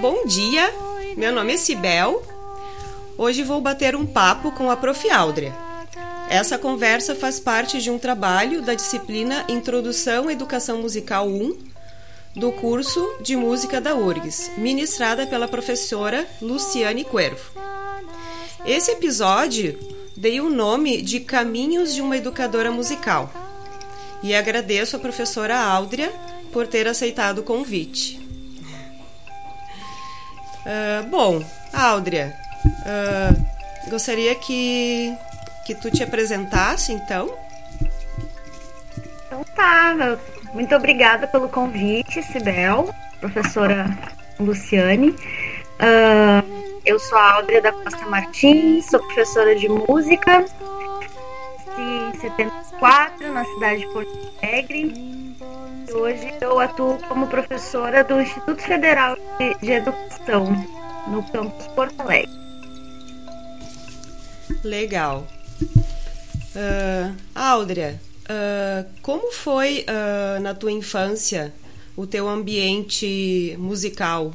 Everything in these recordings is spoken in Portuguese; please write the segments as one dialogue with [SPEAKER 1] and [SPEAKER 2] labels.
[SPEAKER 1] bom dia. Meu nome é Cibel. Hoje vou bater um papo com a Prof. Áudrea. Essa conversa faz parte de um trabalho da disciplina Introdução à Educação Musical 1 do curso de música da URGS, ministrada pela professora Luciane Cuervo. Esse episódio dei o nome de Caminhos de uma Educadora Musical e agradeço a professora Áudrea por ter aceitado o convite. Uh, bom, Áudrea, uh, gostaria que, que tu te apresentasse, então.
[SPEAKER 2] Então tá, muito obrigada pelo convite, Sibel, professora Luciane. Uh, eu sou a Áudrea da Costa Martins, sou professora de música em 74 na cidade de Porto Alegre Hoje eu atuo como professora do Instituto Federal de, Educação, no campus Porto Alegre.
[SPEAKER 1] Legal. Uh, uh, como foi uh, na tua infância o teu ambiente musical?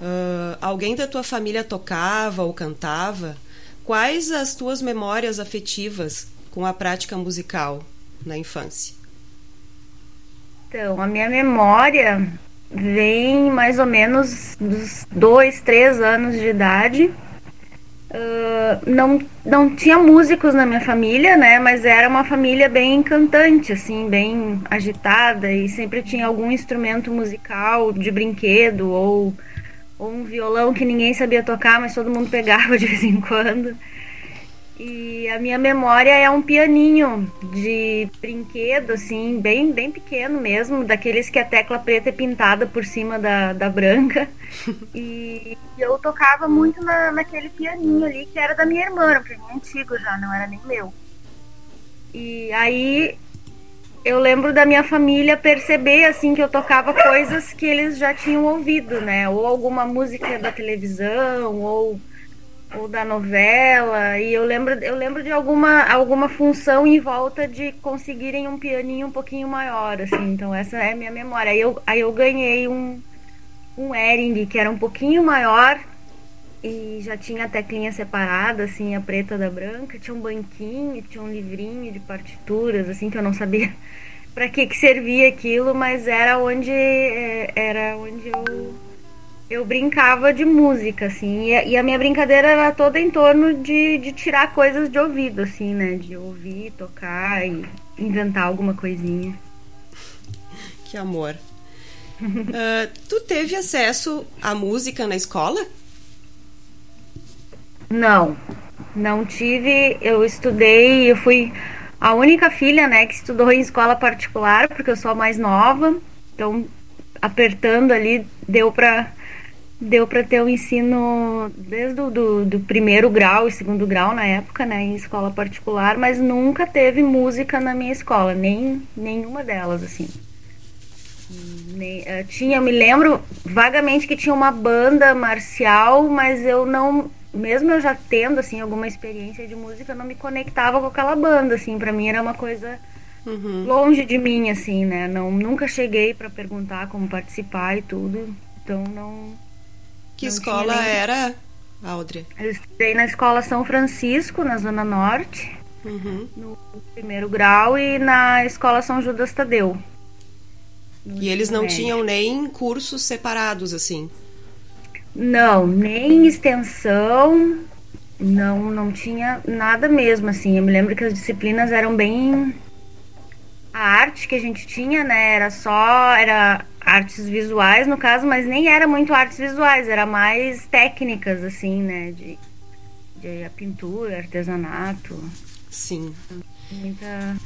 [SPEAKER 1] Uh, alguém da tua família tocava ou cantava? Quais as tuas memórias afetivas com a prática musical na infância?
[SPEAKER 2] Então, a minha memória vem mais ou menos dos dois, três anos de idade. Uh, não, não tinha músicos na minha família, né? Mas era uma família bem cantante, assim, bem agitada e sempre tinha algum instrumento musical de brinquedo ou, ou um violão que ninguém sabia tocar, mas todo mundo pegava de vez em quando. E a minha memória é um pianinho de brinquedo, assim, bem, bem pequeno mesmo, daqueles que a tecla preta é pintada por cima da, da branca. E eu tocava muito na, naquele pianinho ali, que era da minha irmã, era um pianinho antigo já, não era nem meu. E aí eu lembro da minha família perceber, assim, que eu tocava coisas que eles já tinham ouvido, né? Ou alguma música da televisão, ou ou da novela e eu lembro eu lembro de alguma alguma função em volta de conseguirem um pianinho um pouquinho maior assim então essa é a minha memória. Aí eu aí eu ganhei um um Ering que era um pouquinho maior e já tinha a teclinha separada assim a preta da branca tinha um banquinho tinha um livrinho de partituras assim que eu não sabia para que que servia aquilo mas era onde é, era onde eu eu brincava de música, assim, e a minha brincadeira era toda em torno de, de tirar coisas de ouvido, assim, né? De ouvir, tocar e inventar alguma coisinha.
[SPEAKER 1] Que amor. uh, tu teve acesso à música na escola?
[SPEAKER 2] Não, não tive. Eu estudei, eu fui a única filha, né, que estudou em escola particular, porque eu sou a mais nova. Então, apertando ali, deu para deu para ter o ensino desde o do, do, primeiro grau e segundo grau na época, né, em escola particular, mas nunca teve música na minha escola, nem nenhuma delas, assim. Nem, uh, tinha, me lembro vagamente que tinha uma banda marcial, mas eu não, mesmo eu já tendo assim alguma experiência de música, eu não me conectava com aquela banda, assim, para mim era uma coisa uhum. longe de mim, assim, né? Não, nunca cheguei para perguntar como participar e tudo, então não
[SPEAKER 1] que não escola nem... era, Audrey?
[SPEAKER 2] Eu estudei na escola São Francisco, na Zona Norte, uhum. no primeiro grau, e na escola São Judas Tadeu.
[SPEAKER 1] E eles não médio. tinham nem cursos separados, assim?
[SPEAKER 2] Não, nem extensão, não, não tinha nada mesmo, assim. Eu me lembro que as disciplinas eram bem a arte que a gente tinha, né, era só era artes visuais no caso, mas nem era muito artes visuais, era mais técnicas assim, né, de, de a pintura, artesanato.
[SPEAKER 1] Sim.
[SPEAKER 2] Muita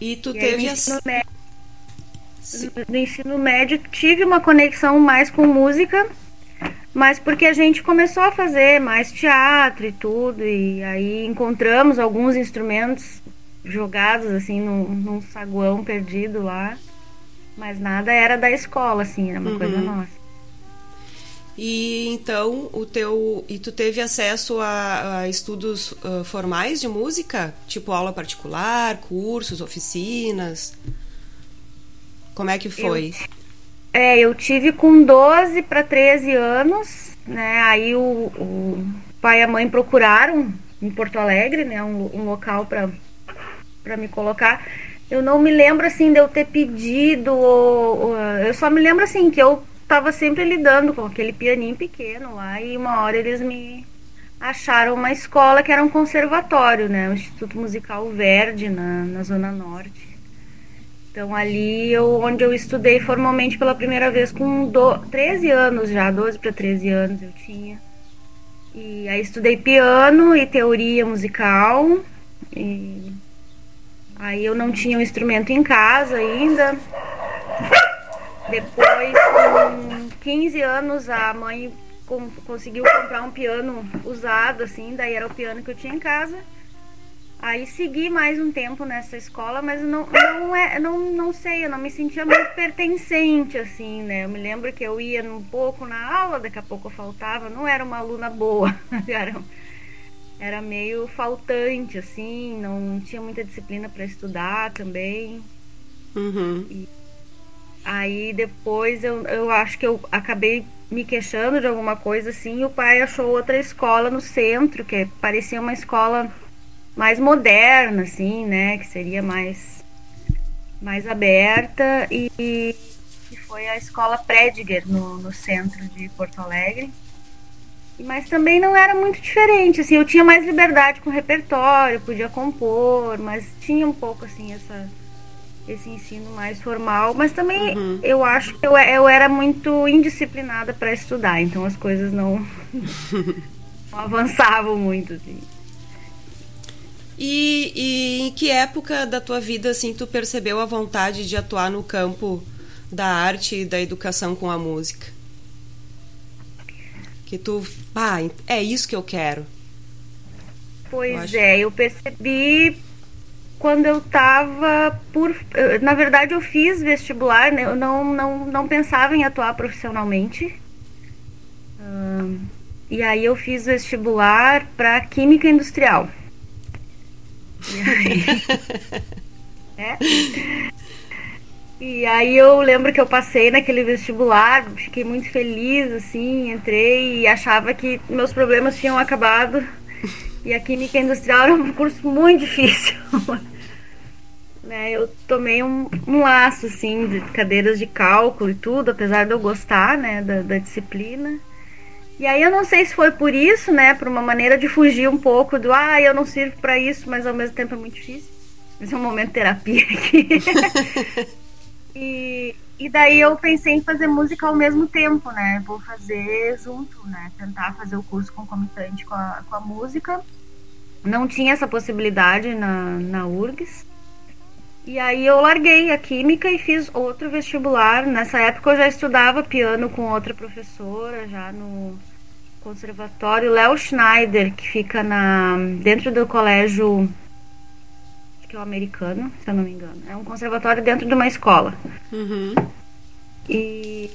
[SPEAKER 1] E tu e teve
[SPEAKER 2] as médio, no ensino médio tive uma conexão mais com música, mas porque a gente começou a fazer mais teatro e tudo, e aí encontramos alguns instrumentos jogados assim num, num saguão perdido lá. Mas nada era da escola, assim, era uma uhum. coisa nossa.
[SPEAKER 1] E então o teu e tu teve acesso a, a estudos uh, formais de música, tipo aula particular, cursos, oficinas. Como é que foi?
[SPEAKER 2] Eu, é, eu tive com 12 para 13 anos, né? Aí o, o, pai e a mãe procuraram em Porto Alegre, né, um, um local para para me colocar. Eu não me lembro assim de eu ter pedido, ou, ou, eu só me lembro assim que eu estava sempre lidando com aquele pianinho pequeno lá e uma hora eles me acharam uma escola que era um conservatório, né? O Instituto Musical Verde na, na Zona Norte. Então ali eu, onde eu estudei formalmente pela primeira vez com do, 13 anos já, 12 para 13 anos eu tinha. E aí estudei piano e teoria musical. E aí eu não tinha um instrumento em casa ainda. Depois, com 15 anos, a mãe com, conseguiu comprar um piano usado, assim, daí era o piano que eu tinha em casa. Aí segui mais um tempo nessa escola, mas não, não, é, não, não sei, eu não me sentia muito pertencente, assim, né? Eu me lembro que eu ia um pouco na aula, daqui a pouco eu faltava, não era uma aluna boa, era, era meio faltante, assim, não tinha muita disciplina para estudar também.
[SPEAKER 1] Uhum.
[SPEAKER 2] E, Aí depois eu, eu acho que eu acabei me queixando de alguma coisa assim, e o pai achou outra escola no centro, que parecia uma escola mais moderna, assim, né? Que seria mais, mais aberta e, e foi a escola Prediger no, no centro de Porto Alegre. Mas também não era muito diferente, assim, eu tinha mais liberdade com o repertório, podia compor, mas tinha um pouco assim essa esse ensino mais formal, mas também uhum. eu acho que eu, eu era muito indisciplinada para estudar, então as coisas não, não avançavam muito. Assim.
[SPEAKER 1] E, e, em que época da tua vida assim tu percebeu a vontade de atuar no campo da arte e da educação com a música? Que tu, ah, é isso que eu quero.
[SPEAKER 2] Pois eu é, eu percebi quando eu tava por. Na verdade, eu fiz vestibular, né? eu não, não, não pensava em atuar profissionalmente. e aí eu fiz vestibular para Química Industrial. E aí, é? E aí eu lembro que eu passei naquele vestibular, fiquei muito feliz, assim, entrei e achava que meus problemas tinham acabado. E a Química Industrial era um curso muito difícil né, eu tomei um, um laço, assim, de cadeiras de cálculo e tudo, apesar de eu gostar, né, da, da disciplina. E aí eu não sei se foi por isso, né, por uma maneira de fugir um pouco do, ah, eu não sirvo para isso, mas ao mesmo tempo é muito difícil. Esse é um momento de terapia aqui. e, e daí eu pensei em fazer música ao mesmo tempo, né, vou fazer junto, né, tentar fazer o curso concomitante com a, com a música. Não tinha essa possibilidade na, na URGS. E aí eu larguei a química e fiz outro vestibular. Nessa época eu já estudava piano com outra professora, já no conservatório Léo Schneider, que fica na dentro do colégio que é o americano, se eu não me engano. É um conservatório dentro de uma escola.
[SPEAKER 1] Uhum.
[SPEAKER 2] E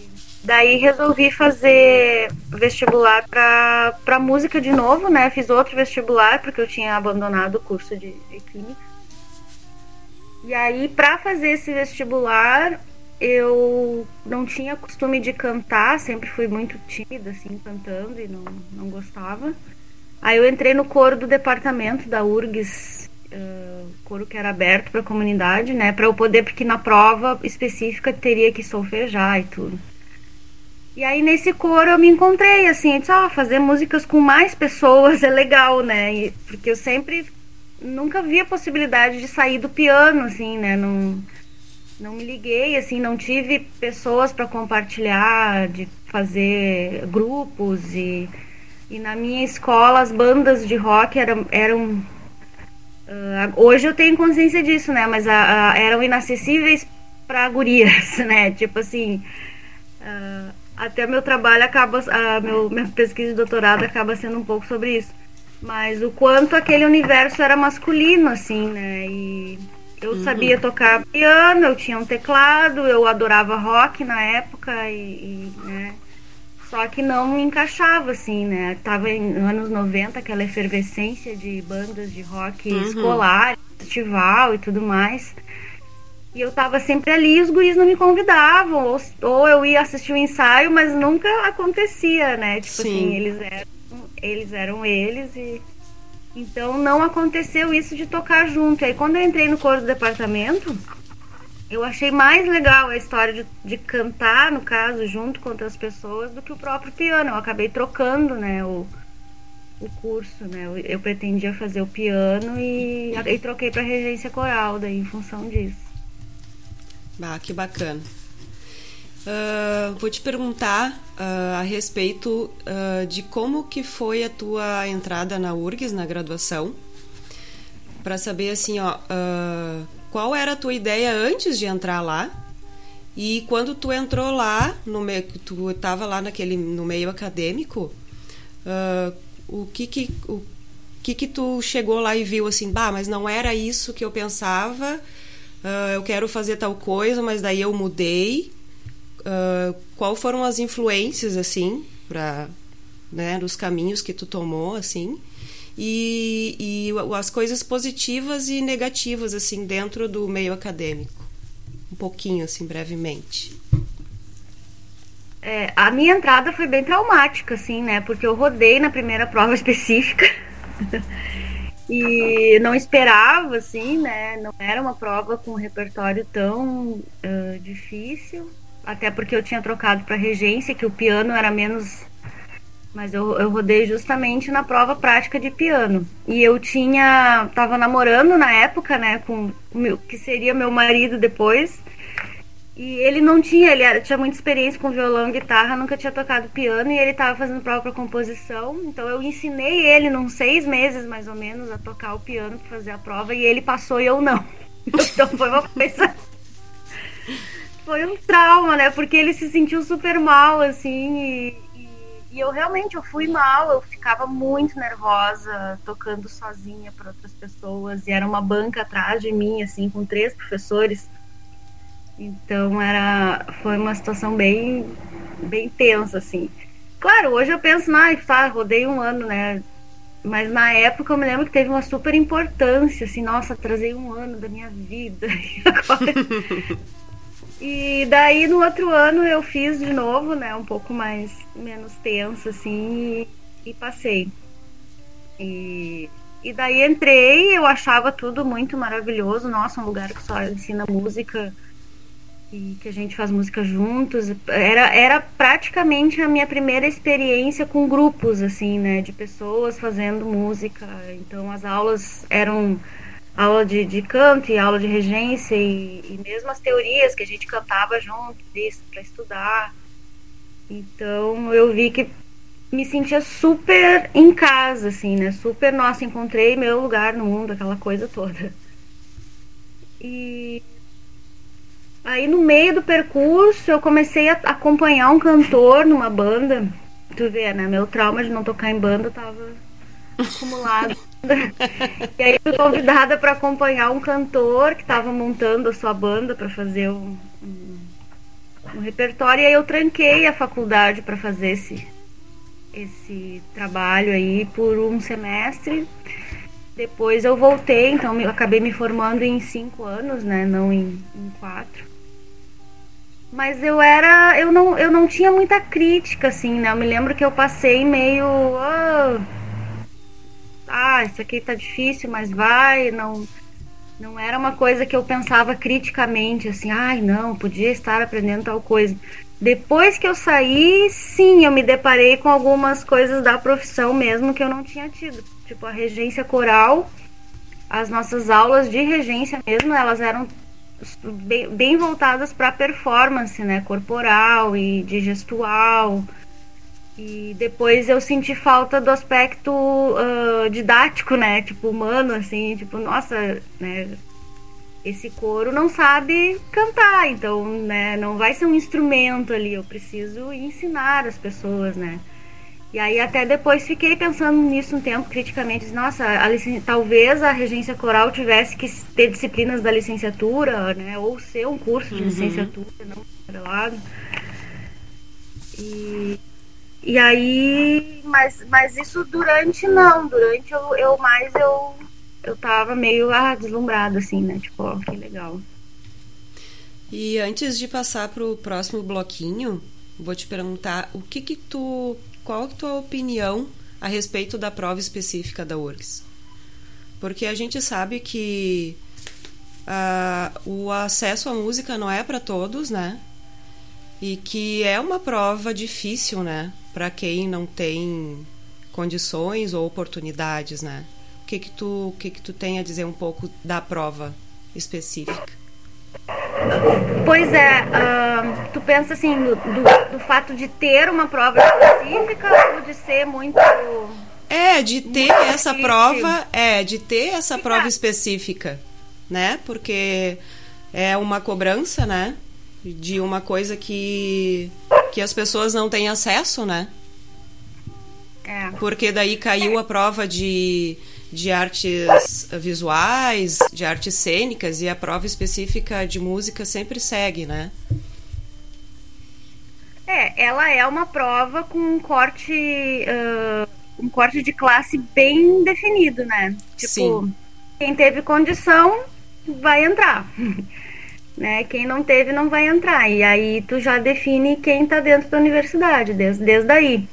[SPEAKER 2] daí resolvi fazer vestibular para música de novo, né? Fiz outro vestibular porque eu tinha abandonado o curso de, de química. E aí, para fazer esse vestibular, eu não tinha costume de cantar, sempre fui muito tímida, assim, cantando e não, não gostava. Aí eu entrei no coro do departamento da URGS, coro que era aberto para a comunidade, né, para eu poder, porque na prova específica teria que solfejar e tudo. E aí nesse coro eu me encontrei, assim, disse, ah, fazer músicas com mais pessoas é legal, né, e, porque eu sempre nunca vi a possibilidade de sair do piano, assim, né? Não, não me liguei, assim, não tive pessoas para compartilhar, de fazer grupos e, e na minha escola as bandas de rock eram, eram uh, hoje eu tenho consciência disso, né? Mas a, a, eram inacessíveis para gurias, né? Tipo assim, uh, até meu trabalho acaba, uh, meu, minha pesquisa de doutorado acaba sendo um pouco sobre isso mas o quanto aquele universo era masculino, assim, né? E eu uhum. sabia tocar piano, eu tinha um teclado, eu adorava rock na época e, e né? Só que não me encaixava, assim, né? Tava em anos 90, aquela efervescência de bandas de rock uhum. escolar, festival e tudo mais. E eu tava sempre ali e os guris não me convidavam. Ou, ou eu ia assistir o um ensaio, mas nunca acontecia, né? Tipo Sim. assim, eles eram, eles eram eles e. Então não aconteceu isso de tocar junto. E aí quando eu entrei no coro do departamento, eu achei mais legal a história de, de cantar, no caso, junto com outras pessoas, do que o próprio piano. Eu acabei trocando, né, o, o curso, né? Eu, eu pretendia fazer o piano e, e troquei para regência coral daí em função disso.
[SPEAKER 1] Ah, que bacana. Uh, vou te perguntar uh, a respeito uh, de como que foi a tua entrada na URGS, na graduação, para saber assim, ó, qual era a tua ideia antes de entrar lá? E quando tu entrou lá no meio tu estava lá naquele no meio acadêmico uh, o que que o que que tu chegou lá e viu assim bah mas não era isso que eu pensava uh, eu quero fazer tal coisa mas daí eu mudei. Uh, qual foram as influências assim para né nos caminhos que tu tomou assim e, e as coisas positivas e negativas assim dentro do meio acadêmico. Um pouquinho assim brevemente.
[SPEAKER 2] É, a minha entrada foi bem traumática assim né? Porque eu rodei na primeira prova específica. E não esperava assim né? Não era uma prova com um repertório tão uh, difícil. Até porque eu tinha trocado para regência que o piano era menos mas eu, eu rodei justamente na prova prática de piano. E eu tinha. tava namorando na época, né, com o meu, que seria meu marido depois. E ele não tinha, ele era, tinha muita experiência com violão e guitarra, nunca tinha tocado piano e ele estava fazendo para composição. Então eu ensinei ele, num seis meses mais ou menos, a tocar o piano para fazer a prova e ele passou e eu não. Então foi uma coisa. foi um trauma, né? Porque ele se sentiu super mal, assim, e, e eu realmente eu fui mal, eu ficava muito nervosa tocando sozinha para outras pessoas e era uma banca atrás de mim assim com três professores. Então era foi uma situação bem bem tensa assim. Claro, hoje eu penso, ah, tá, rodei um ano, né? Mas na época eu me lembro que teve uma super importância, assim, nossa, trazei um ano da minha vida. E agora e daí no outro ano eu fiz de novo, né? Um pouco mais menos tenso, assim, e, e passei. E, e daí entrei, eu achava tudo muito maravilhoso. Nossa, um lugar que só ensina música e que a gente faz música juntos. Era, era praticamente a minha primeira experiência com grupos, assim, né? De pessoas fazendo música. Então as aulas eram aula de, de canto e aula de regência e, e mesmo as teorias que a gente cantava junto para estudar. Então eu vi que me sentia super em casa, assim, né? Super, nossa, encontrei meu lugar no mundo, aquela coisa toda. E aí no meio do percurso eu comecei a acompanhar um cantor numa banda. Tu vê, né? Meu trauma de não tocar em banda tava acumulado. E aí fui convidada para acompanhar um cantor que estava montando a sua banda para fazer um, um, um, repertório. E aí eu tranquei a faculdade para fazer esse, esse trabalho aí por um semestre. Depois eu voltei, então eu acabei me formando em cinco anos, né? Não em, em quatro. Mas eu era. Eu não, eu não tinha muita crítica, assim, né? Eu me lembro que eu passei meio. Oh, ah, isso aqui tá difícil, mas vai, não não era uma coisa que eu pensava criticamente, assim, ai, não, podia estar aprendendo tal coisa. Depois que eu saí, sim, eu me deparei com algumas coisas da profissão mesmo que eu não tinha tido. Tipo, a regência coral, as nossas aulas de regência mesmo, elas eram bem, bem voltadas para performance, né, corporal e de gestual. E depois eu senti falta do aspecto uh, didático, né? Tipo, humano, assim, tipo, nossa, né? Esse coro não sabe cantar, então, né? Não vai ser um instrumento ali, eu preciso ensinar as pessoas, né? E aí até depois fiquei pensando nisso um tempo criticamente. Nossa, a licen... talvez a regência coral tivesse que ter disciplinas da licenciatura, né? Ou ser um curso de uhum. licenciatura, não lado. E E aí, mas, mas isso durante não, durante eu, eu mais eu eu tava meio ah, deslumbrada assim, né? Tipo, ó, que legal.
[SPEAKER 1] E antes de passar para o próximo bloquinho, vou te perguntar o que que tu, qual a tua opinião a respeito da prova específica da URGS? Porque a gente sabe que uh, o acesso à música não é para todos, né? E que é uma prova difícil, né? Para quem não tem condições ou oportunidades, né? O que que tu, o que que tu tem a dizer um pouco da prova específica?
[SPEAKER 2] Pois é, uh, tu pensa assim, do, do, do, fato de ter uma prova específica ou de ser muito.
[SPEAKER 1] É, de ter essa difícil. prova, é, de ter essa prova específica, né? Porque é uma cobrança, né? De uma coisa que, que as pessoas não têm acesso, né? É. Porque daí caiu a prova de de artes visuais, de artes cênicas e a prova específica de música sempre segue, né?
[SPEAKER 2] É, ela é uma prova com um corte, uh, um corte de classe bem definido, né? Tipo, Sim. quem teve condição vai entrar. Né? Quem não teve não vai entrar. E aí tu já define quem tá dentro da universidade, desde, desde aí.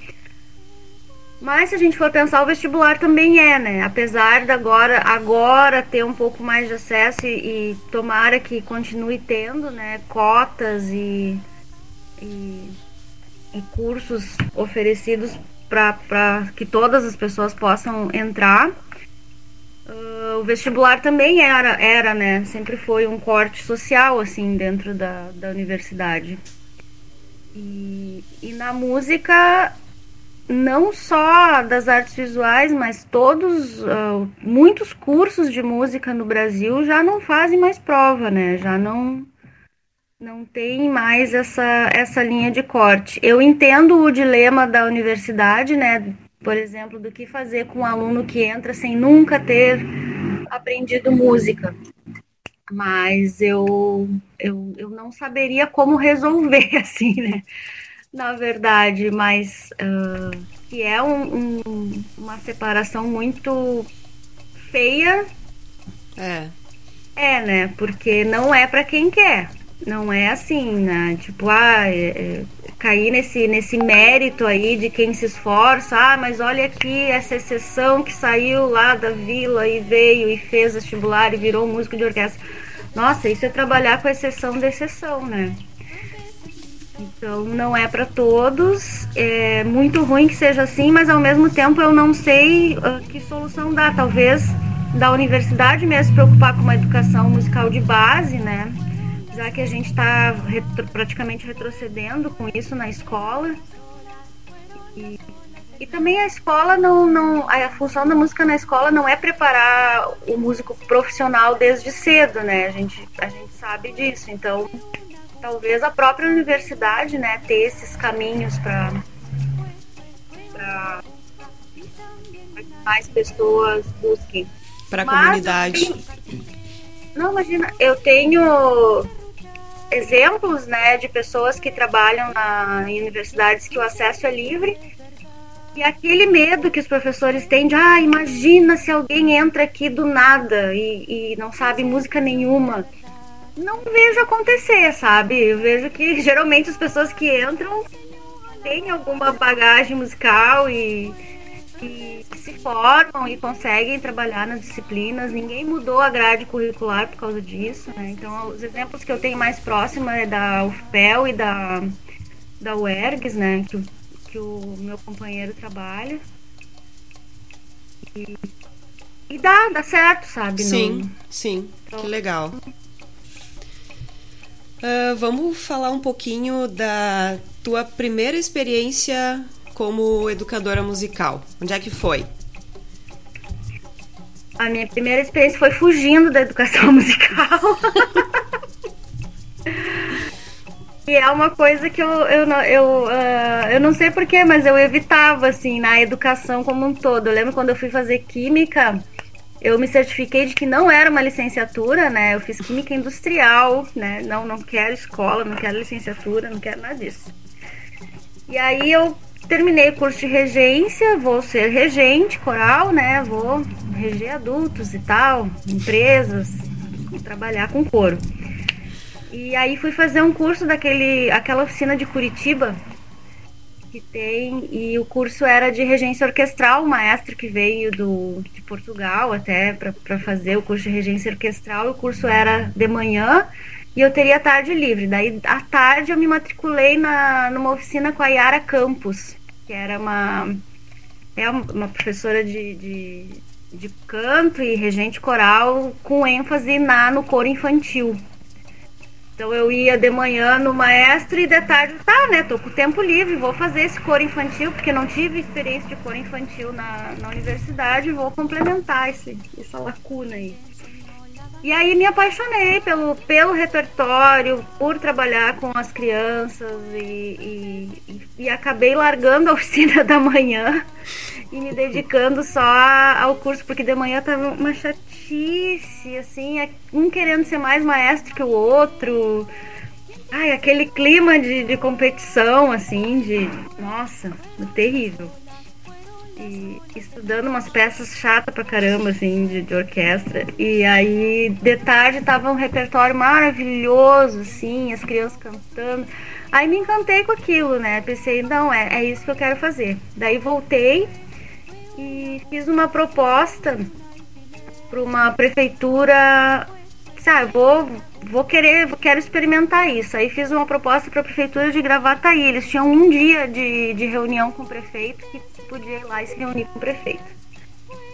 [SPEAKER 2] Mas se a gente for pensar, o vestibular também é, né? Apesar de agora, agora ter um pouco mais de acesso e, e tomara que continue tendo, né? Cotas e, e, e cursos oferecidos para que todas as pessoas possam entrar. Uh, o vestibular também era, era, né? Sempre foi um corte social, assim, dentro da, da universidade. E, e na música não só das artes visuais, mas todos, uh, muitos cursos de música no Brasil já não fazem mais prova, né? Já não não tem mais essa, essa linha de corte. Eu entendo o dilema da universidade, né? Por exemplo, do que fazer com um aluno que entra sem nunca ter aprendido música. Mas eu, eu, eu não saberia como resolver, assim, né? na verdade, mas uh, que é um, um, uma separação muito feia.
[SPEAKER 1] É.
[SPEAKER 2] É, né? Porque não é para quem quer. Não é assim, né? Tipo, ah, é, é, cair nesse, nesse mérito aí de quem se esforça. Ah, mas olha aqui essa exceção que saiu lá da vila e veio e fez vestibular e virou músico de orquestra. Nossa, isso é trabalhar com exceção da exceção, né? Então não é para todos. É muito ruim que seja assim, mas ao mesmo tempo eu não sei uh, que solução dá. Talvez da universidade mesmo se preocupar com uma educação musical de base, né? Já que a gente está retro, praticamente retrocedendo com isso na escola. E, e também a escola não, não. A função da música na escola não é preparar o músico profissional desde cedo, né? A gente, a gente sabe disso. Então talvez a própria universidade, né, ter esses caminhos para que mais pessoas busquem.
[SPEAKER 1] Para a comunidade.
[SPEAKER 2] não, imagina, eu tenho exemplos, né, de pessoas que trabalham na, em universidades que o acesso é livre e aquele medo que os professores têm de, ah, imagina se alguém entra aqui do nada e, e não sabe música nenhuma não vejo acontecer, sabe? Eu vejo que geralmente as pessoas que entram têm alguma bagagem musical e, e se formam e conseguem trabalhar nas disciplinas. Ninguém mudou a grade curricular por causa disso, né? Então, os exemplos que eu tenho mais próximo é da UFPEL e da, da UERGS, né? Que, que o meu companheiro trabalha. E, e dá, dá certo, sabe?
[SPEAKER 1] Sim, Não... sim. Então, que legal. Uh, vamos falar um pouquinho da tua primeira experiência como educadora musical. Onde é que foi?
[SPEAKER 2] A minha primeira experiência foi fugindo da educação musical. e é uma coisa que eu, eu, eu, uh, eu não sei porquê, mas eu evitava, assim, na educação como um todo. Eu lembro quando eu fui fazer química, eu me certifiquei de que não era uma licenciatura, né? Eu fiz química industrial, né? Não, não quero escola, não quero licenciatura, não quero nada disso. E aí eu terminei o curso de regência, vou ser regente coral, né? Vou reger adultos e tal, empresas, trabalhar com coro. E aí fui fazer um curso daquele, aquela oficina de Curitiba que tem e o curso era de regência orquestral, o maestro que veio do de Portugal até para fazer o curso de regência orquestral. O curso era de manhã e eu teria tarde livre. Daí à tarde eu me matriculei na numa oficina com a Yara Campos, que era uma é uma professora de, de, de canto e regente coral com ênfase na no coro infantil. Então eu ia de manhã no maestro e de tarde, tá, né? Tô com tempo livre, vou fazer esse coro infantil, porque não tive experiência de coro infantil na, na universidade, vou complementar esse, essa lacuna aí. E aí me apaixonei pelo, pelo repertório, por trabalhar com as crianças e, e, e acabei largando a oficina da manhã e me dedicando só ao curso, porque de manhã tava uma chatice, assim, é um querendo ser mais maestro que o outro. Ai, aquele clima de, de competição, assim, de. Nossa, terrível. E estudando umas peças chatas pra caramba, assim, de, de orquestra. E aí, de tarde, tava um repertório maravilhoso, assim, as crianças cantando. Aí me encantei com aquilo, né? Pensei, não, é, é isso que eu quero fazer. Daí voltei e fiz uma proposta para uma prefeitura. Sabe, vou, vou querer, quero experimentar isso. Aí fiz uma proposta para a prefeitura de Gravataí. Eles tinham um dia de, de reunião com o prefeito que podia ir lá e se reunir com o prefeito.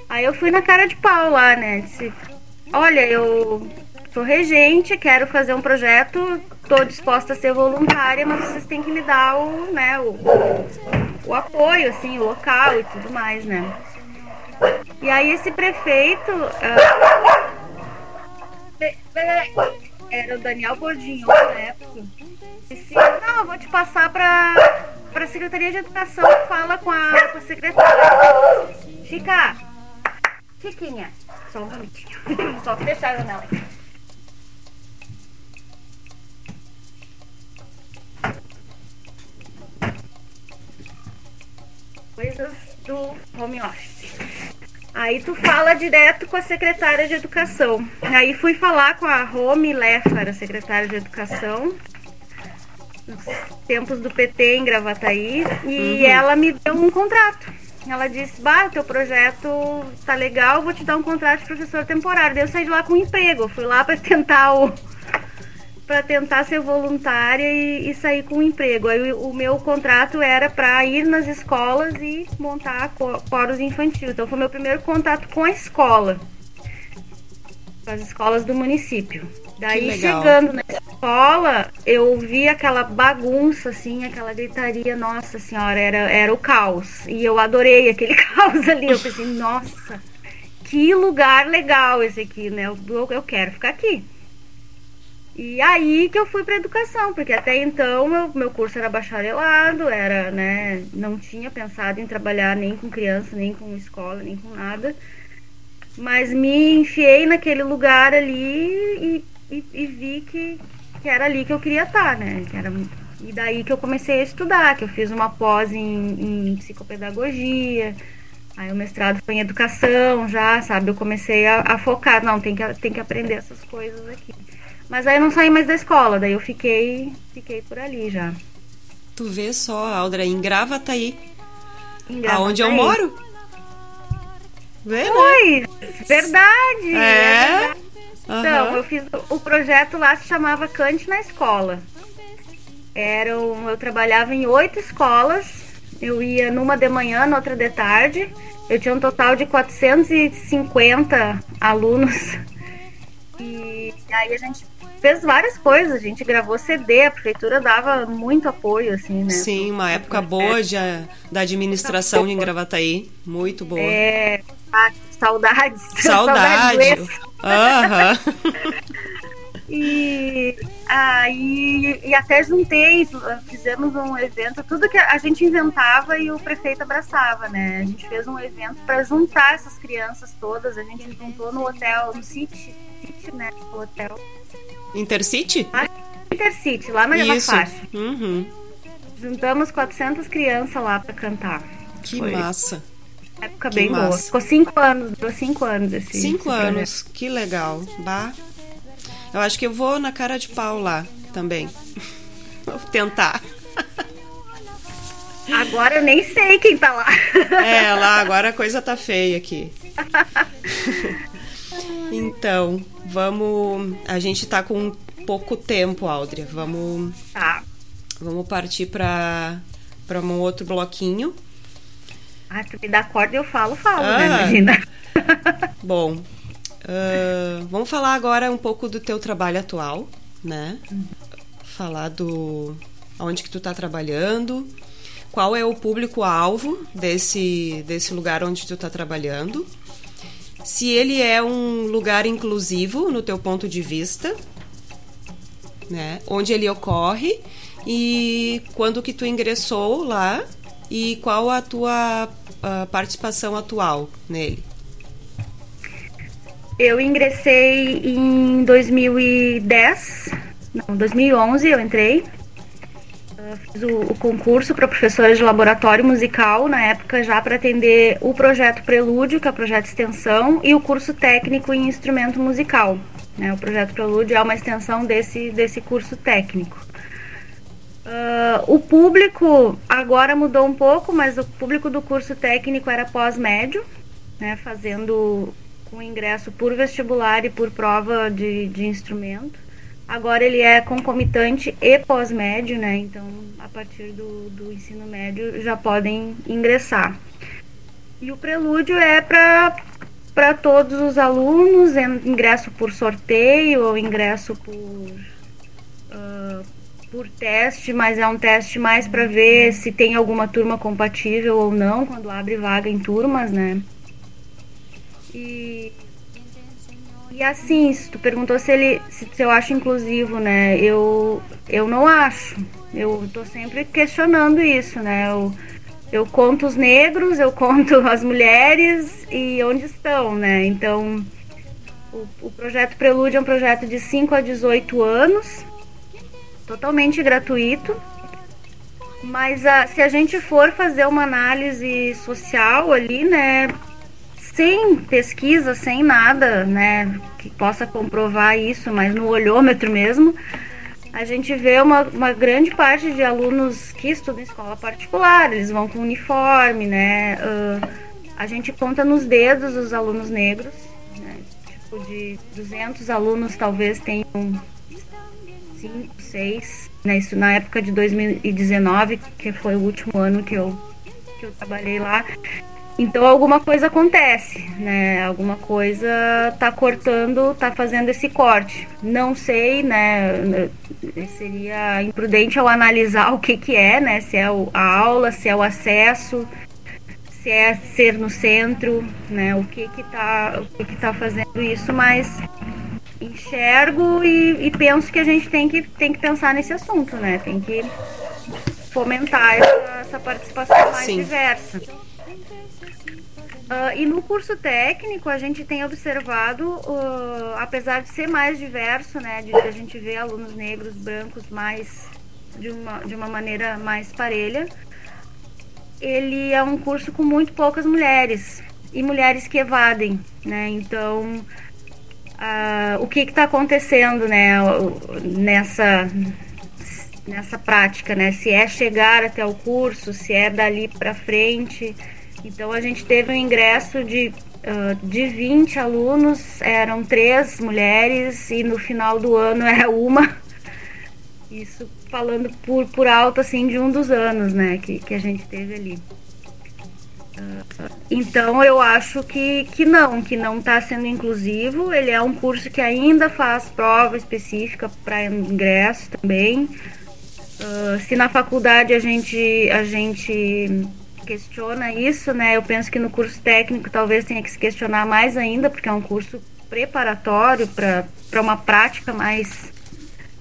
[SPEAKER 2] Aí eu fui na cara de pau lá, né? Disse, olha, eu sou regente, quero fazer um projeto, estou disposta a ser voluntária, mas vocês têm que me dar o, né, o, o apoio, assim, o local e tudo mais, né? E aí esse prefeito uh, era o Daniel Gordinho na época. Disse, não, eu vou te passar para para a Secretaria de Educação, fala com a, com a secretária. Chica, Chiquinha, só um minutinho. Só fechar a janela. Coisas do home office. Aí tu fala direto com a secretária de educação. Aí fui falar com a Rome Leffar, secretária de educação, tempos do PT em Gravataí, e uhum. ela me deu um contrato. Ela disse: Bah, teu projeto tá legal, vou te dar um contrato de professor temporário. Daí eu saí de lá com um emprego. Fui lá para tentar o, para tentar ser voluntária e, e, sair com um emprego. Aí o, o meu contrato era para ir nas escolas e montar coros infantil. Então foi meu primeiro contato com a escola, com as escolas do município. Daí chegando na escola, eu ouvi aquela bagunça, assim, aquela gritaria, nossa senhora, era, era o caos. E eu adorei aquele caos ali. Eu pensei, nossa, que lugar legal esse aqui, né? Eu, eu quero ficar aqui. E aí que eu fui para educação, porque até então meu, meu curso era bacharelado, era, né, não tinha pensado em trabalhar nem com criança, nem com escola, nem com nada. Mas me enfiei naquele lugar ali e, e, e vi que, que era ali que eu queria estar, né? Que era, e daí que eu comecei a estudar, que eu fiz uma pós em, em psicopedagogia, aí o mestrado foi em educação já, sabe? Eu comecei a, a focar, não, tem que, tem que aprender essas coisas aqui. Mas aí eu não saí mais da escola, daí eu fiquei, fiquei por ali já.
[SPEAKER 1] Tu vê só, Aldra, em Gravataí, em aonde eu moro.
[SPEAKER 2] Vê, Oi, né? verdade. É. é verdade. Uhum. Então, eu fiz o projeto lá se chamava Cante na Escola. Era um, eu trabalhava em oito escolas. Eu ia numa de manhã, noutra de tarde. Eu tinha um total de 450 alunos. E aí a gente fez várias coisas. A gente gravou CD, a prefeitura dava muito apoio, assim, né?
[SPEAKER 1] Sim, uma época boa de, da administração em Gravataí. Muito boa.
[SPEAKER 2] É, ah, saudades.
[SPEAKER 1] Saudade. Aham.
[SPEAKER 2] E aí e até juntei, fizemos um evento, tudo que a gente inventava e o prefeito abraçava, né? A gente fez um evento para juntar essas crianças todas, a gente juntou no hotel, no City, City né? No hotel.
[SPEAKER 1] Intercity?
[SPEAKER 2] Intercity, lá na Isso.
[SPEAKER 1] Uhum.
[SPEAKER 2] juntamos 400 crianças lá para cantar.
[SPEAKER 1] Que Foi massa.
[SPEAKER 2] Época que bem massa. boa. Ficou cinco anos, durou cinco anos esse.
[SPEAKER 1] Cinco esse anos, que legal. Bah. Eu acho que eu vou na cara de pau lá também. Vou tentar.
[SPEAKER 2] Agora eu nem sei quem tá lá.
[SPEAKER 1] É, lá agora a coisa tá feia aqui. Então, vamos. A gente tá com pouco tempo, Áudria. Vamos.
[SPEAKER 2] Tá.
[SPEAKER 1] Vamos partir para para um outro bloquinho.
[SPEAKER 2] Ah, tu me dá corda e eu falo, falo, né, ah. né, imagina.
[SPEAKER 1] Bom, uh, vamos falar agora um pouco do teu trabalho atual, né? Uhum. Falar do onde que tu tá trabalhando, qual é o público-alvo desse, desse lugar onde tu tá trabalhando, se ele é um lugar inclusivo no teu ponto de vista, né? Onde ele ocorre e quando que tu ingressou lá e qual a tua a participação atual nele?
[SPEAKER 2] Eu ingressei em 2010, não, 2011 eu entrei. Eu fiz o, o concurso para professora de laboratório musical, na época já para atender o projeto Prelúdio, que é o projeto extensão, e o curso técnico em instrumento musical. Né? O projeto Prelúdio é uma extensão desse, desse curso técnico. Uh, o público agora mudou um pouco, mas o público do curso técnico era pós-médio, né, fazendo com ingresso por vestibular e por prova de, de instrumento. Agora ele é concomitante e pós-médio, né? Então, a partir do, do ensino médio já podem ingressar. E o prelúdio é para todos os alunos, é ingresso por sorteio ou ingresso por. Uh, por teste, mas é um teste mais para ver se tem alguma turma compatível ou não, quando abre vaga em turmas, né? E, e assim, se tu perguntou se ele se, eu acho inclusivo, né? Eu, eu não acho. Eu tô sempre questionando isso, né? Eu, eu conto os negros, eu conto as mulheres e onde estão, né? Então, o, o projeto Prelúdio é um projeto de 5 a 18 anos totalmente gratuito. Mas a, se a gente for fazer uma análise social ali, né, sem pesquisa, sem nada, né, que possa comprovar isso, mas no olhômetro mesmo, a gente vê uma, uma grande parte de alunos que estudam em escola particular, eles vão com uniforme, né, uh, a gente conta nos dedos os alunos negros, né, tipo de 200 alunos talvez tenham 5, 6, né, isso na época de 2019, que foi o último ano que eu, que eu trabalhei lá. Então alguma coisa acontece, né? Alguma coisa tá cortando, tá fazendo esse corte. Não sei, né? Seria imprudente eu analisar o que que é, né? Se é a aula, se é o acesso, se é ser no centro, né? O que que tá, o que que tá fazendo isso, mas enxergo e, e, penso que a gente tem que, tem que pensar nesse assunto, né? Tem que fomentar essa, essa participação mais Sim. diversa. Uh, e no curso técnico a gente tem observado, uh, apesar de ser mais diverso, né, de, a gente ver alunos negros, brancos mais de uma, de uma maneira mais parelha, ele é um curso com muito poucas mulheres e mulheres que evadem, né? Então uh, o que está acontecendo né, nessa, nessa prática, né? Se é chegar até o curso, se é dali para frente. Então a gente teve um ingresso de, uh, de 20 alunos, eram três mulheres e no final do ano era uma. Isso falando por, por alto assim de um dos anos né, que, que a gente teve ali. Então eu acho que, que não, que não está sendo inclusivo. Ele é um curso que ainda faz prova específica para ingresso também. Uh, se na faculdade a gente, a gente questiona isso, né? Eu penso que no curso técnico talvez tenha que se questionar mais ainda, porque é um curso preparatório para uma prática mais,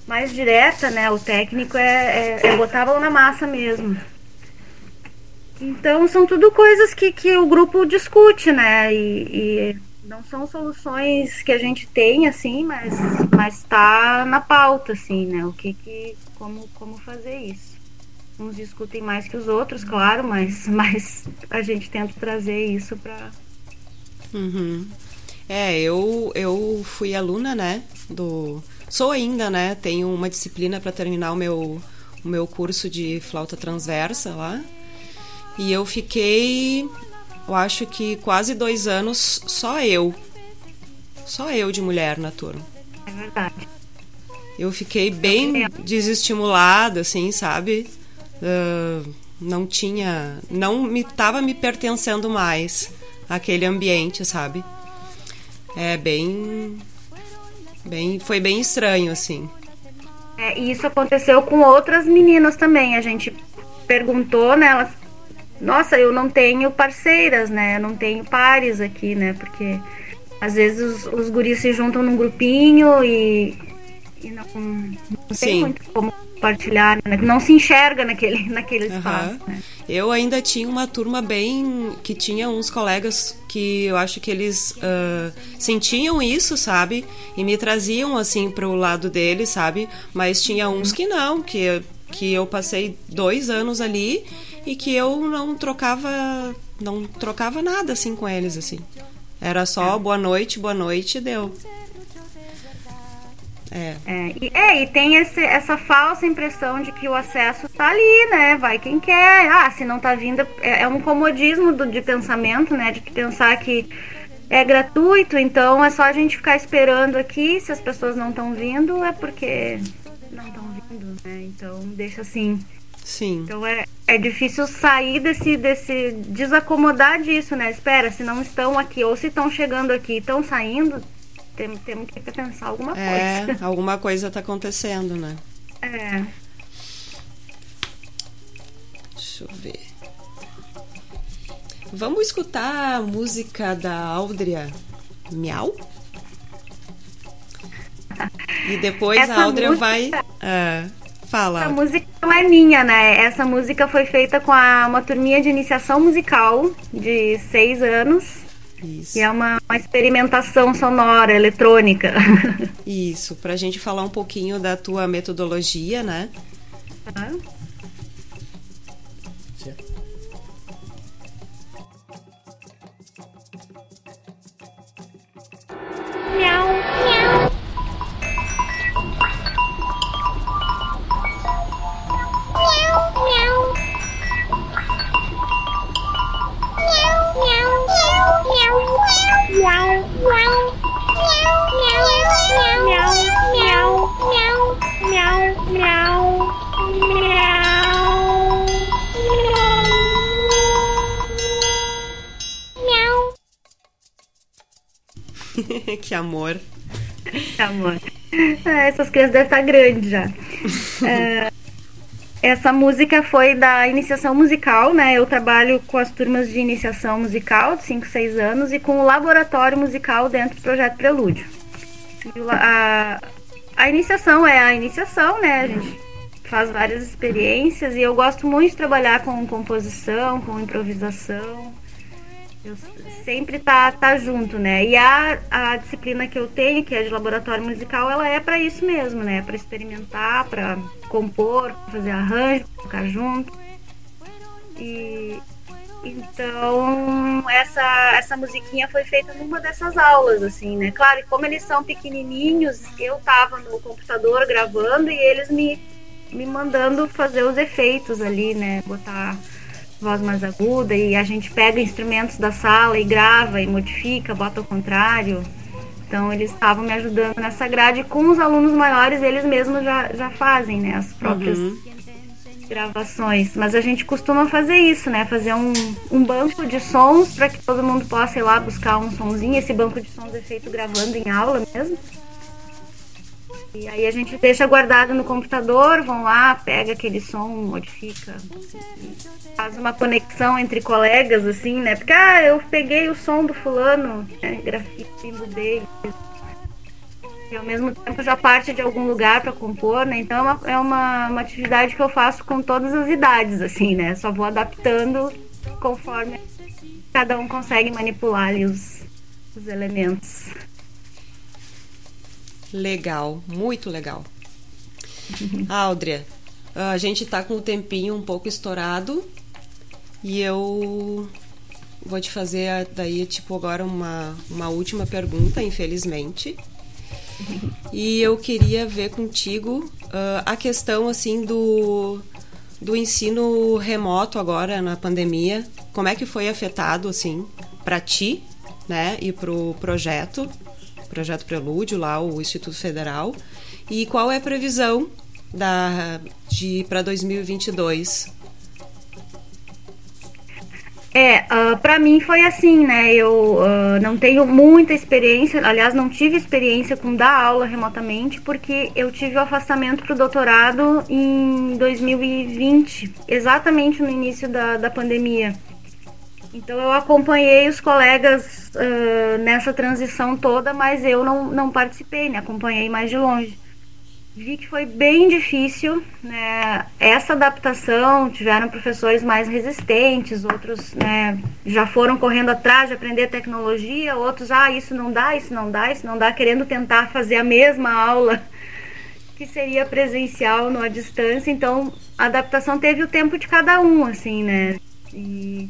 [SPEAKER 2] mais direta, né? O técnico é, é, é botar a mão na massa mesmo. Então são tudo coisas que, que o grupo discute, né? E, e não são soluções que a gente tem, assim, mas está na pauta, assim, né? O que que como como fazer isso? Uns discutem mais que os outros, claro, mas, mas a gente tenta trazer isso para.
[SPEAKER 1] Uhum. É, eu, eu fui aluna, né, do... Sou ainda, né, tenho uma disciplina para terminar o meu, o meu curso de flauta transversa lá. E eu fiquei, eu acho que quase dois anos só eu. Só eu de mulher na turma.
[SPEAKER 2] É verdade.
[SPEAKER 1] Eu fiquei bem desestimulada, assim, sabe? Uh, não tinha. Não me tava me pertencendo mais aquele ambiente, sabe? É bem. bem foi bem estranho, assim.
[SPEAKER 2] É, e isso aconteceu com outras meninas também. A gente perguntou, né? Elas, Nossa, eu não tenho parceiras, né? Eu não tenho pares aqui, né? Porque às vezes os, os guris se juntam num grupinho e, e não, não tem muito como compartilhar, né? não se enxerga naquele, naquele uhum. espaço. Né?
[SPEAKER 1] Eu ainda tinha uma turma bem. que tinha uns colegas que eu acho que eles uh, sentiam isso, sabe? E me traziam assim para o lado deles, sabe? Mas tinha uns que não, que, que eu passei dois anos ali e que eu não trocava. não trocava nada assim com eles, assim. Era só boa noite, boa noite e deu.
[SPEAKER 2] É. É, e, é, e tem esse, essa falsa impressão de que o acesso tá ali, né? Vai quem quer. Ah, se não tá vindo. É, é um comodismo do, de pensamento, né? De pensar que é gratuito, então é só a gente ficar esperando aqui. Se as pessoas não estão vindo, é porque não estão vindo, né? Então deixa assim.
[SPEAKER 1] Sim.
[SPEAKER 2] Então é, é difícil sair desse, desse. desacomodar disso, né? Espera, se não estão aqui, ou se estão chegando aqui e estão saindo, temos, temos que pensar alguma
[SPEAKER 1] é,
[SPEAKER 2] coisa.
[SPEAKER 1] alguma coisa está acontecendo, né?
[SPEAKER 2] É.
[SPEAKER 1] Deixa eu ver. Vamos escutar a música da Aldria Miau? E depois Essa a Aldria música... vai. Uh, fala.
[SPEAKER 2] Essa música não é minha, né? Essa música foi feita com a, uma turminha de iniciação musical de seis anos. Isso. E é uma, uma experimentação sonora, eletrônica.
[SPEAKER 1] Isso, para a gente falar um pouquinho da tua metodologia, né? Uhum. que
[SPEAKER 2] crianças devem estar grandes já. É, essa música foi da iniciação musical, né? Eu trabalho com as turmas de iniciação musical, de 5, 6 anos, e com o laboratório musical dentro do projeto Prelúdio. A, a iniciação é a iniciação, né? A gente faz várias experiências e eu gosto muito de trabalhar com composição, com improvisação. Eu sempre tá, tá junto, né? E a, a disciplina que eu tenho, que é de laboratório musical, ela é para isso mesmo, né? Para experimentar, para compor, fazer arranjo, tocar junto. E então essa essa musiquinha foi feita numa dessas aulas, assim, né? Claro, e como eles são pequenininhos, eu tava no computador gravando e eles me me mandando fazer os efeitos ali, né? Botar voz mais aguda e a gente pega instrumentos da sala e grava e modifica, bota ao contrário. Então eles estavam me ajudando nessa grade com os alunos maiores, eles mesmos já, já fazem, né, as próprias uhum. gravações. Mas a gente costuma fazer isso, né, fazer um, um banco de sons para que todo mundo possa ir lá buscar um sonzinho. Esse banco de sons é feito gravando em aula mesmo. E aí a gente deixa guardado no computador, vão lá, pega aquele som, modifica, faz uma conexão entre colegas, assim, né? Porque, ah, eu peguei o som do fulano, né? grafite, mudei. E ao mesmo tempo já parte de algum lugar para compor, né? Então é, uma, é uma, uma atividade que eu faço com todas as idades, assim, né? Só vou adaptando conforme cada um consegue manipular ali os, os elementos.
[SPEAKER 1] Legal, muito legal. Áudria, a gente tá com o tempinho um pouco estourado e eu vou te fazer daí, tipo, agora uma, uma última pergunta, infelizmente. E eu queria ver contigo uh, a questão, assim, do, do ensino remoto agora na pandemia. Como é que foi afetado, assim, para ti, né, e pro projeto, projeto Prelúdio, lá, o Instituto Federal. E qual é a previsão da, de para 2022?
[SPEAKER 2] É, uh, ah, para mim foi assim, né? Eu uh, não tenho muita experiência, aliás, não tive experiência com dar aula remotamente, porque eu tive o afastamento para o doutorado em 2020, exatamente no início da, da pandemia. Então eu acompanhei os colegas uh, nessa transição toda, mas eu não, não participei, né? Acompanhei mais de longe vi que foi bem difícil né, essa adaptação. Tiveram professores mais resistentes, outros né, já foram correndo atrás de aprender tecnologia, outros, ah, isso não dá, isso não dá, isso não dá, querendo tentar fazer a mesma aula que seria presencial no distância. Então, a adaptação teve o tempo de cada um, assim, né? E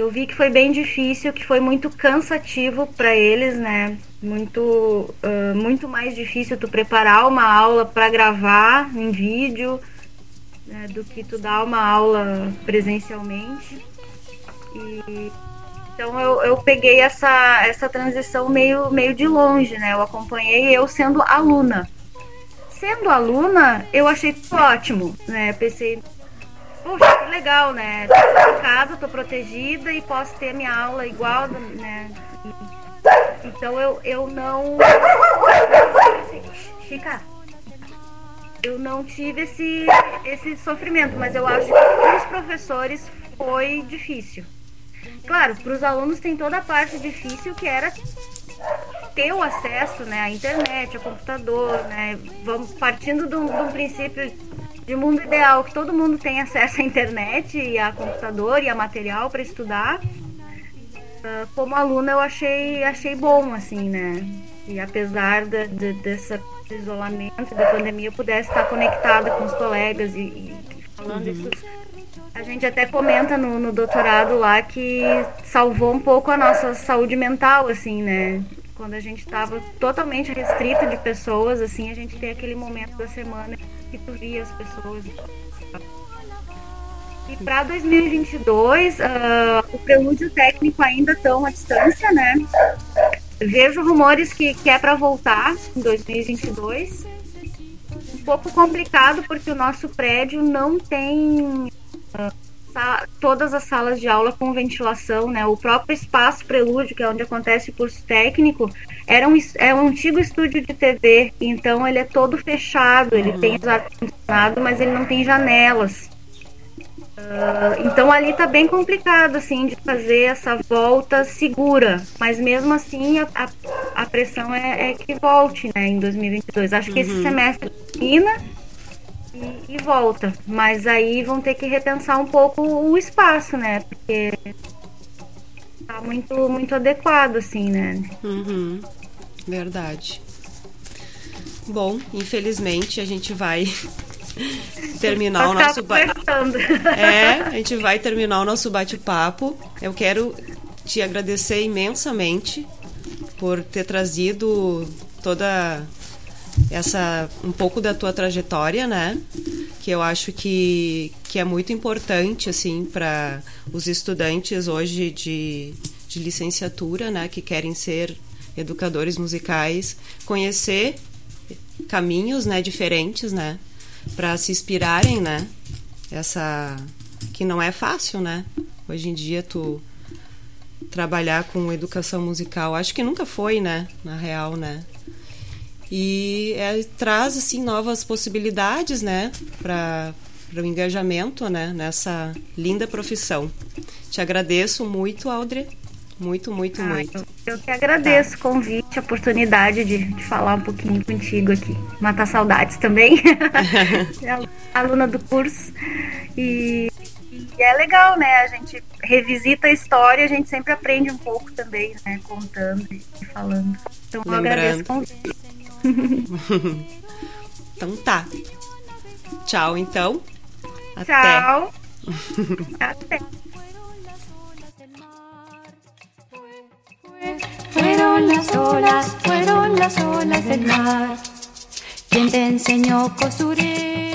[SPEAKER 2] eu vi que foi bem difícil, que foi muito cansativo para eles, né? Muito, uh, muito mais difícil tu preparar uma aula para gravar em vídeo né, do que tu dar uma aula presencialmente. E, então eu, eu peguei essa, essa transição meio, meio de longe, né? Eu acompanhei eu sendo aluna. Sendo aluna, eu achei ótimo, né? Pensei, Que legal, né? Tô em casa, tô protegida e posso ter minha aula igual, né? Então eu, eu não. Chica, eu não tive esse, esse sofrimento, mas eu acho que para os professores foi difícil. Claro, para os alunos tem toda a parte difícil que era ter o acesso né, à internet, ao computador, né? Vamos partindo de um, de um princípio de mundo ideal que todo mundo tem acesso à internet e a computador e a material para estudar. Uh, como aluna eu achei achei bom assim, né? E apesar de, de, desse isolamento da pandemia eu pudesse estar conectada com os colegas e, e falando uhum. isso a gente até comenta no, no, doutorado lá que salvou um pouco a nossa saúde mental, assim, né? Quando a gente estava totalmente restrito de pessoas, assim, a gente tem aquele momento da semana que tu via as pessoas. E para 2022, uh, o prelúdio técnico ainda estão à distância, né? Vejo rumores que, que é para voltar em 2022. Um pouco complicado porque o nosso prédio não tem todas as salas de aula com ventilação, né? O próprio espaço prelúdio, que é onde acontece o curso técnico, era um, é um antigo estúdio de TV, então ele é todo fechado, ele uhum. tem ar-condicionado, mas ele não tem janelas. Uh, então ali tá bem complicado, assim, de fazer essa volta segura, mas mesmo assim a, a, a pressão é, é, que volte, né, em 2022. Acho uhum. que esse uhum. semestre termina e, e, volta. Mas aí vão ter que repensar um pouco o espaço, né? Porque tá muito, muito adequado, assim, né?
[SPEAKER 1] Uhum. Verdade. Bom, infelizmente a gente vai terminar o nosso bate É, a gente vai terminar o nosso bate-papo. Eu quero te agradecer imensamente por ter trazido toda essa um pouco da tua trajetória, né? Que eu acho que, que é muito importante assim para os estudantes hoje de, de licenciatura, né, que querem ser educadores musicais, conhecer caminhos, né, diferentes, né, para se inspirarem, né? Essa que não é fácil, né? Hoje em dia tu trabalhar com educação musical, acho que nunca foi, né, na real, né? E é, traz assim novas possibilidades, né, para o engajamento, né, nessa linda profissão. Te agradeço muito, Audrey. Muito, muito, ah, muito.
[SPEAKER 2] Eu, eu que agradeço tá. o convite, a oportunidade de, de, falar um pouquinho contigo aqui. Matar saudades também. é aluna do curso. E, e, é legal, né? A gente revisita a história, a gente sempre aprende um pouco também, né? Contando e falando. Então eu agradeço o convite.
[SPEAKER 1] então tá. Tchau, então.
[SPEAKER 2] Até. Tchau. Até.
[SPEAKER 3] Fueron las olas, fueron las olas del mar. ¿Quién te enseñó costurero?